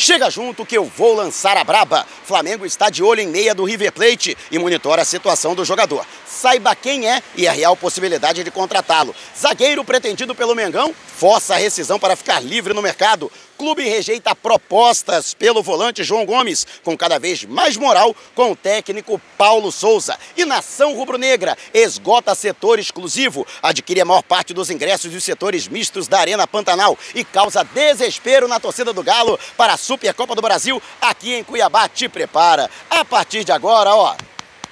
Chega junto que eu vou lançar a braba. Flamengo está de olho em meia do River Plate e monitora a situação do jogador. Saiba quem é e a real possibilidade de contratá-lo. Zagueiro pretendido pelo Mengão força a rescisão para ficar livre no mercado. Clube rejeita propostas pelo volante João Gomes, com cada vez mais moral com o técnico Paulo Souza. E Nação Rubro-Negra esgota setor exclusivo, adquire a maior parte dos ingressos dos setores mistos da Arena Pantanal e causa desespero na torcida do Galo para a Supercopa do Brasil aqui em Cuiabá. Te prepara. A partir de agora, ó,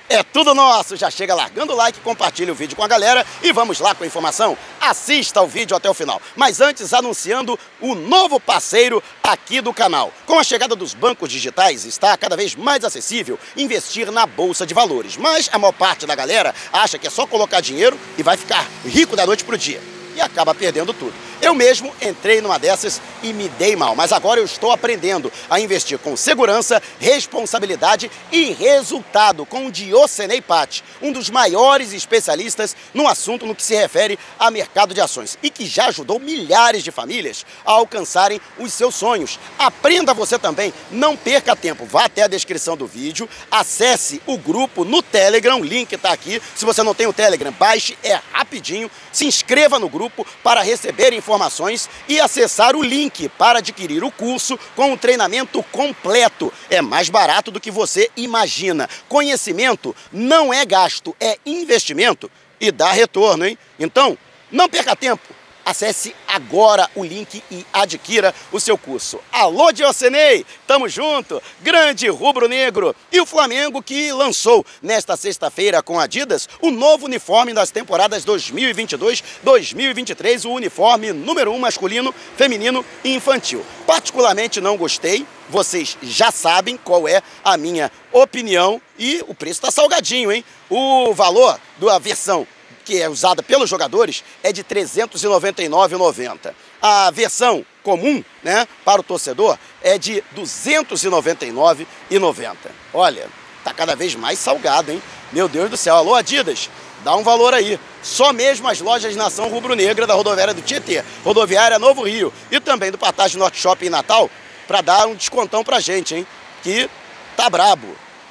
é tudo nosso! Já chega largando o like, compartilha o vídeo com a galera e vamos lá com a informação. Assista o vídeo até o final. Mas antes, anunciando o novo parceiro aqui do canal. Com a chegada dos bancos digitais, está cada vez mais acessível investir na Bolsa de Valores. Mas a maior parte da galera acha que é só colocar dinheiro e vai ficar rico da noite para o dia. E acaba perdendo tudo. Eu mesmo entrei numa dessas e me dei mal, mas agora eu estou aprendendo a investir com segurança, responsabilidade e resultado com o Diocenei Patti, um dos maiores especialistas no assunto no que se refere a mercado de ações e que já ajudou milhares de famílias a alcançarem os seus sonhos. Aprenda você também, não perca tempo, vá até a descrição do vídeo, acesse o grupo no Telegram, o link está aqui. Se você não tem o Telegram, baixe, é rapidinho, se inscreva no grupo para receber informações informações e acessar o link para adquirir o curso com o treinamento completo. É mais barato do que você imagina. Conhecimento não é gasto, é investimento e dá retorno, hein? Então, não perca tempo. Acesse agora o link e adquira o seu curso. Alô, Diocenei! Tamo junto! Grande rubro-negro! E o Flamengo que lançou nesta sexta-feira com Adidas o novo uniforme das temporadas 2022-2023, o uniforme número 1 um masculino, feminino e infantil. Particularmente não gostei, vocês já sabem qual é a minha opinião e o preço está salgadinho, hein? O valor da versão que é usada pelos jogadores, é de R$ 399,90. A versão comum, né, para o torcedor, é de R$ 299,90. Olha, tá cada vez mais salgado, hein? Meu Deus do céu. Alô, Adidas, dá um valor aí. Só mesmo as lojas Nação Rubro-Negra da rodoviária do Tietê, rodoviária Novo Rio e também do Patagem Norte Shopping em Natal, para dar um descontão pra gente, hein? Que tá brabo.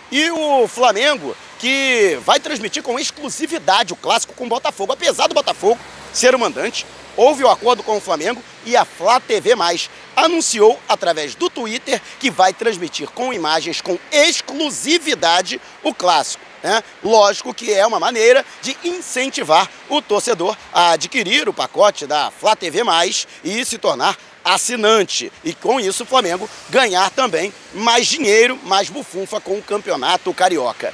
E o Flamengo que vai transmitir com exclusividade o clássico com o Botafogo. Apesar do Botafogo ser o mandante, houve o um acordo com o Flamengo e a Flá TV anunciou através do Twitter que vai transmitir com imagens com exclusividade o clássico. Né? Lógico que é uma maneira de incentivar o torcedor a adquirir o pacote da Flá TV e se tornar assinante. E com isso o Flamengo ganhar também mais dinheiro, mais bufunfa com o campeonato carioca.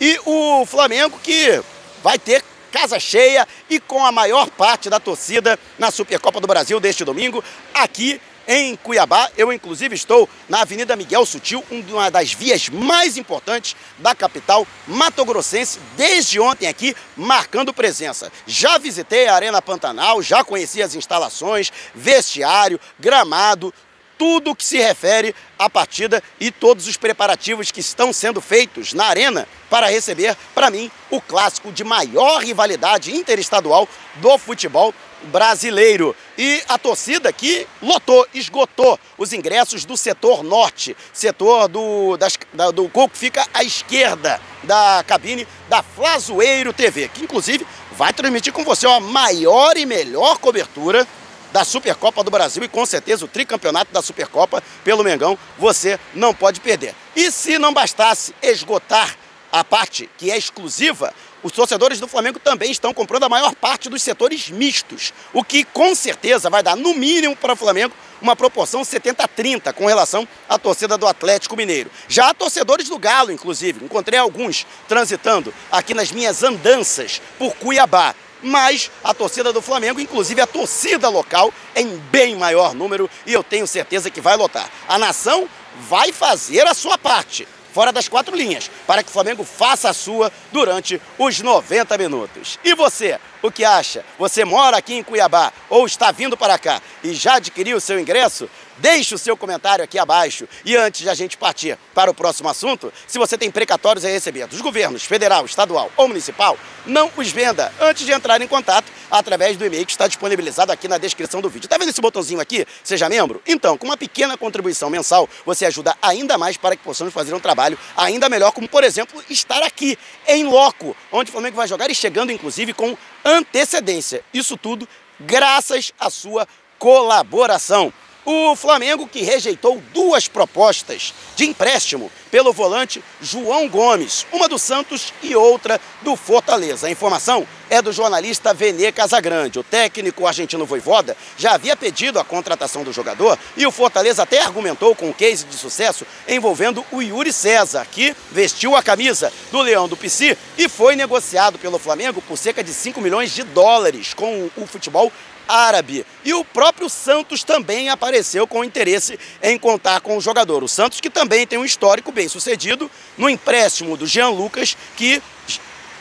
E o Flamengo que vai ter casa cheia e com a maior parte da torcida na Supercopa do Brasil deste domingo, aqui em Cuiabá. Eu, inclusive, estou na Avenida Miguel Sutil, uma das vias mais importantes da capital matogrossense, desde ontem aqui, marcando presença. Já visitei a Arena Pantanal, já conheci as instalações, vestiário, gramado, tudo que se refere à partida e todos os preparativos que estão sendo feitos na arena para receber, para mim, o clássico de maior rivalidade interestadual do futebol brasileiro. E a torcida que lotou, esgotou os ingressos do setor norte, setor do, das, da, do que fica à esquerda da cabine da Flazoeiro TV, que inclusive vai transmitir com você a maior e melhor cobertura da Supercopa do Brasil e com certeza o tricampeonato da Supercopa pelo Mengão você não pode perder. E se não bastasse esgotar a parte que é exclusiva, os torcedores do Flamengo também estão comprando a maior parte dos setores mistos, o que com certeza vai dar, no mínimo, para o Flamengo uma proporção 70-30 com relação à torcida do Atlético Mineiro. Já há torcedores do Galo, inclusive, encontrei alguns transitando aqui nas minhas andanças por Cuiabá mas a torcida do Flamengo, inclusive a torcida local, em bem maior número e eu tenho certeza que vai lotar. A nação vai fazer a sua parte fora das quatro linhas, para que o Flamengo faça a sua durante os 90 minutos. E você, o que acha? Você mora aqui em Cuiabá ou está vindo para cá e já adquiriu o seu ingresso? Deixe o seu comentário aqui abaixo. E antes de a gente partir para o próximo assunto, se você tem precatórios a receber dos governos federal, estadual ou municipal, não os venda antes de entrar em contato através do e-mail que está disponibilizado aqui na descrição do vídeo. Está vendo esse botãozinho aqui? Seja membro? Então, com uma pequena contribuição mensal, você ajuda ainda mais para que possamos fazer um trabalho ainda melhor, como por exemplo, estar aqui em loco, onde o Flamengo vai jogar e chegando inclusive com antecedência. Isso tudo graças à sua colaboração. O Flamengo que rejeitou duas propostas de empréstimo pelo volante João Gomes, uma do Santos e outra do Fortaleza. A informação é do jornalista Venê Casagrande. O técnico argentino Voivoda já havia pedido a contratação do jogador e o Fortaleza até argumentou com um case de sucesso envolvendo o Yuri César, que vestiu a camisa do Leão do Pici e foi negociado pelo Flamengo por cerca de 5 milhões de dólares com o futebol árabe. E o próprio Santos também apareceu com interesse em contar com o jogador. O Santos que também tem um histórico bem sucedido no empréstimo do Jean Lucas, que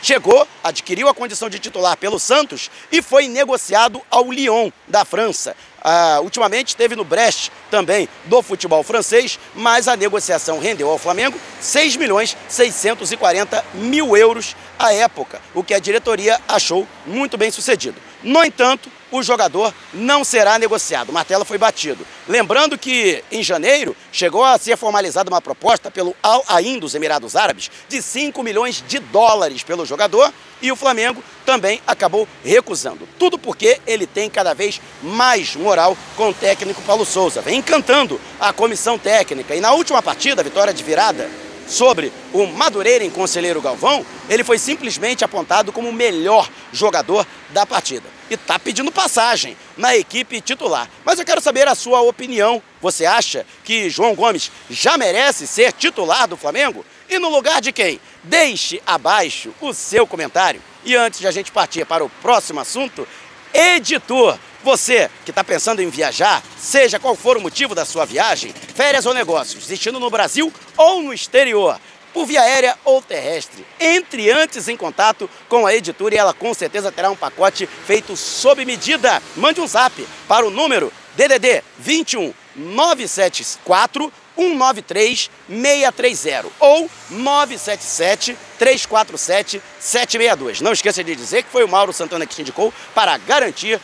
chegou, adquiriu a condição de titular pelo Santos e foi negociado ao Lyon, da França. Ah, ultimamente esteve no Brest também do futebol francês, mas a negociação rendeu ao Flamengo 6 milhões 640 mil euros à época, o que a diretoria achou muito bem sucedido. No entanto, o jogador não será negociado. O martelo foi batido. Lembrando que em janeiro chegou a ser formalizada uma proposta pelo Al Ain dos Emirados Árabes de 5 milhões de dólares pelo jogador e o Flamengo também acabou recusando. Tudo porque ele tem cada vez mais moral com o técnico Paulo Souza. Vem encantando a comissão técnica e na última partida, vitória de virada, sobre o Madureira em Conselheiro Galvão, ele foi simplesmente apontado como o melhor jogador da partida. E está pedindo passagem na equipe titular. Mas eu quero saber a sua opinião. Você acha que João Gomes já merece ser titular do Flamengo? E no lugar de quem? Deixe abaixo o seu comentário. E antes de a gente partir para o próximo assunto, editor, você que está pensando em viajar, seja qual for o motivo da sua viagem, férias ou negócios, destino no Brasil ou no exterior, por via aérea ou terrestre, entre antes em contato com a editora e ela com certeza terá um pacote feito sob medida. Mande um zap para o número DDD 21 974 193 630 ou 977 347 762. Não esqueça de dizer que foi o Mauro Santana que te indicou para garantir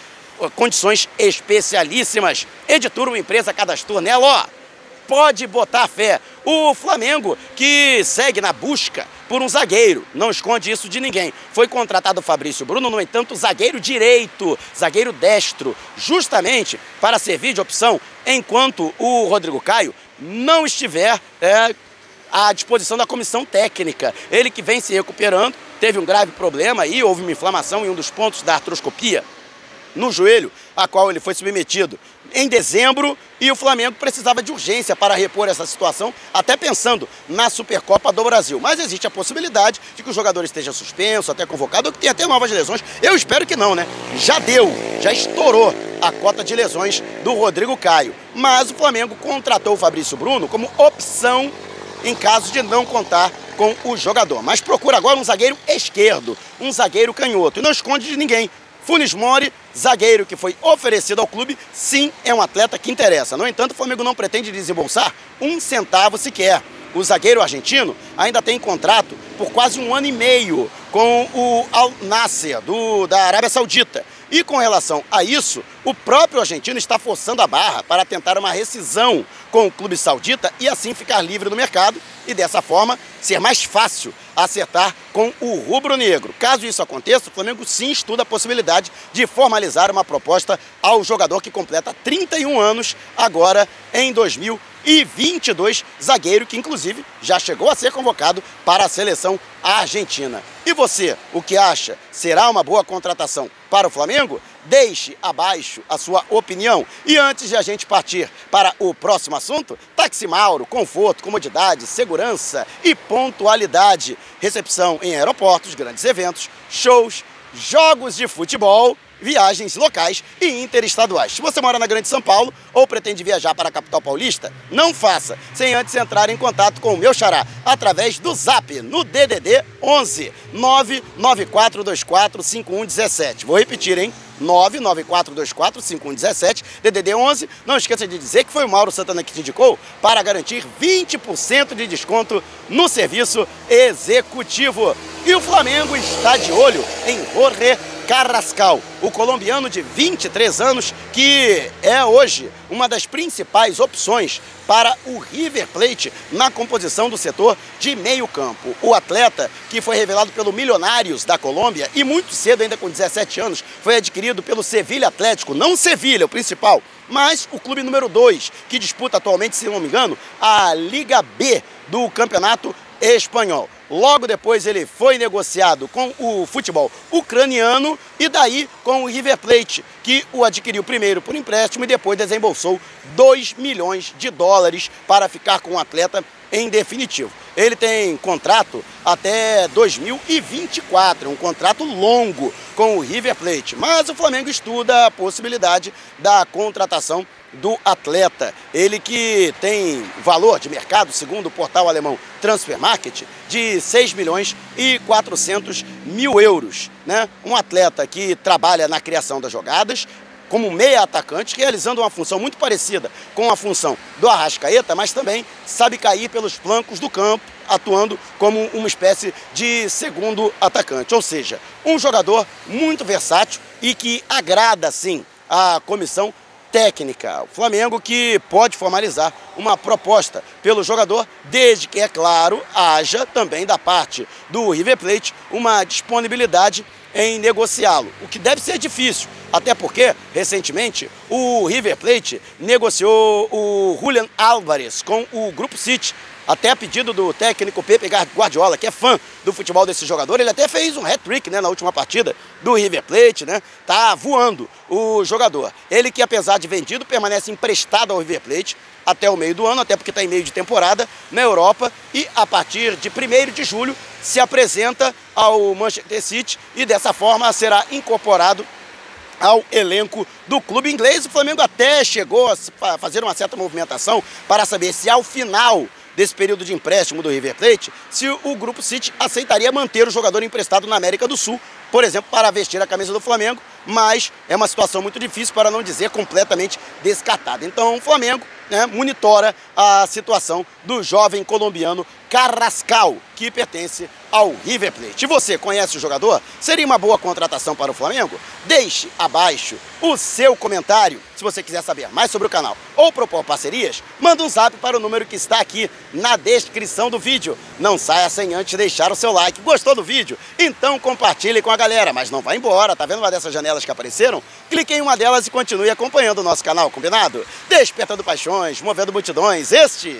condições especialíssimas. Editura, uma empresa cadastrou nela, ó. Pode botar fé. O Flamengo, que segue na busca por um zagueiro, não esconde isso de ninguém. Foi contratado o Fabrício Bruno, no entanto, zagueiro direito, zagueiro destro, justamente para servir de opção enquanto o Rodrigo Caio não estiver é, à disposição da comissão técnica. Ele que vem se recuperando, teve um grave problema aí, houve uma inflamação em um dos pontos da artroscopia no joelho, a qual ele foi submetido em dezembro e o Flamengo precisava de urgência para repor essa situação, até pensando na Supercopa do Brasil. Mas existe a possibilidade de que o jogador esteja suspenso, até convocado, ou que tenha até novas lesões. Eu espero que não, né? Já deu, já estourou a cota de lesões do Rodrigo Caio. Mas o Flamengo contratou o Fabrício Bruno como opção em caso de não contar com o jogador. Mas procura agora um zagueiro esquerdo, um zagueiro canhoto. E não esconde de ninguém. Funes Mori, zagueiro que foi oferecido ao clube, sim, é um atleta que interessa. No entanto, o Flamengo não pretende desembolsar um centavo sequer. O zagueiro argentino ainda tem contrato por quase um ano e meio com o Al Nasser, do, da Arábia Saudita. E com relação a isso, o próprio argentino está forçando a barra para tentar uma rescisão com o clube saudita e assim ficar livre do mercado e dessa forma ser mais fácil acertar com o rubro-negro. Caso isso aconteça, o Flamengo sim estuda a possibilidade de formalizar uma proposta ao jogador que completa 31 anos agora em 2022, zagueiro que inclusive já chegou a ser convocado para a seleção argentina. E você, o que acha? Será uma boa contratação para o Flamengo? Deixe abaixo a sua opinião. E antes de a gente partir para o próximo assunto, Táxi Mauro, conforto, comodidade, segurança e pontualidade. Recepção em aeroportos, grandes eventos, shows, jogos de futebol viagens locais e interestaduais. Se você mora na Grande São Paulo ou pretende viajar para a capital paulista, não faça sem antes entrar em contato com o meu xará através do Zap no DDD 11 99424 5117. Vou repetir, hein? 994245117, DDD 11. Não esqueça de dizer que foi o Mauro Santana que te indicou para garantir 20% de desconto no serviço executivo. E o Flamengo está de olho em Jorge Carrascal, o colombiano de 23 anos, que é hoje uma das principais opções para o River Plate na composição do setor de meio campo. O atleta, que foi revelado pelo Milionários da Colômbia e muito cedo, ainda com 17 anos, foi adquirido pelo Sevilha Atlético, não Sevilha, o principal, mas o clube número 2, que disputa atualmente, se não me engano, a Liga B do Campeonato Espanhol. Logo depois ele foi negociado com o futebol ucraniano e daí com o River Plate, que o adquiriu primeiro por empréstimo e depois desembolsou 2 milhões de dólares para ficar com o atleta em definitivo. Ele tem contrato até 2024, um contrato longo com o River Plate, mas o Flamengo estuda a possibilidade da contratação do atleta. Ele que tem valor de mercado, segundo o portal alemão Transfer Market, de 6 milhões e 400 mil euros. Né? Um atleta que trabalha na criação das jogadas, como meia atacante, realizando uma função muito parecida com a função do Arrascaeta, mas também sabe cair pelos flancos do campo, atuando como uma espécie de segundo atacante. Ou seja, um jogador muito versátil e que agrada, sim, a comissão técnica. O Flamengo que pode formalizar uma proposta pelo jogador, desde que, é claro, haja também da parte do River Plate uma disponibilidade em negociá-lo, o que deve ser difícil, até porque, recentemente, o River Plate negociou o Julian Álvares com o Grupo City, até a pedido do técnico Pepe Guardiola, que é fã do futebol desse jogador. Ele até fez um hat-trick né, na última partida do River Plate, né? Tá voando o jogador. Ele que, apesar de vendido, permanece emprestado ao River Plate até o meio do ano, até porque está em meio de temporada na Europa e a partir de 1 de julho se apresenta ao Manchester City e dessa forma será incorporado ao elenco do clube inglês. O Flamengo até chegou a fazer uma certa movimentação para saber se ao final desse período de empréstimo do River Plate, se o Grupo City aceitaria manter o jogador emprestado na América do Sul, por exemplo, para vestir a camisa do Flamengo, mas é uma situação muito difícil, para não dizer completamente descartada. Então o Flamengo né, monitora a situação do jovem colombiano Carrascal, que pertence ao River Plate. Você conhece o jogador? Seria uma boa contratação para o Flamengo? Deixe abaixo o seu comentário. Se você quiser saber mais sobre o canal ou propor parcerias, manda um zap para o número que está aqui na descrição do vídeo. Não saia sem antes deixar o seu like. Gostou do vídeo? Então compartilhe com a galera, mas não vá embora. Tá vendo uma dessas janelas que apareceram? Clique em uma delas e continue acompanhando o nosso canal, combinado? Despertando paixões, movendo multidões. Este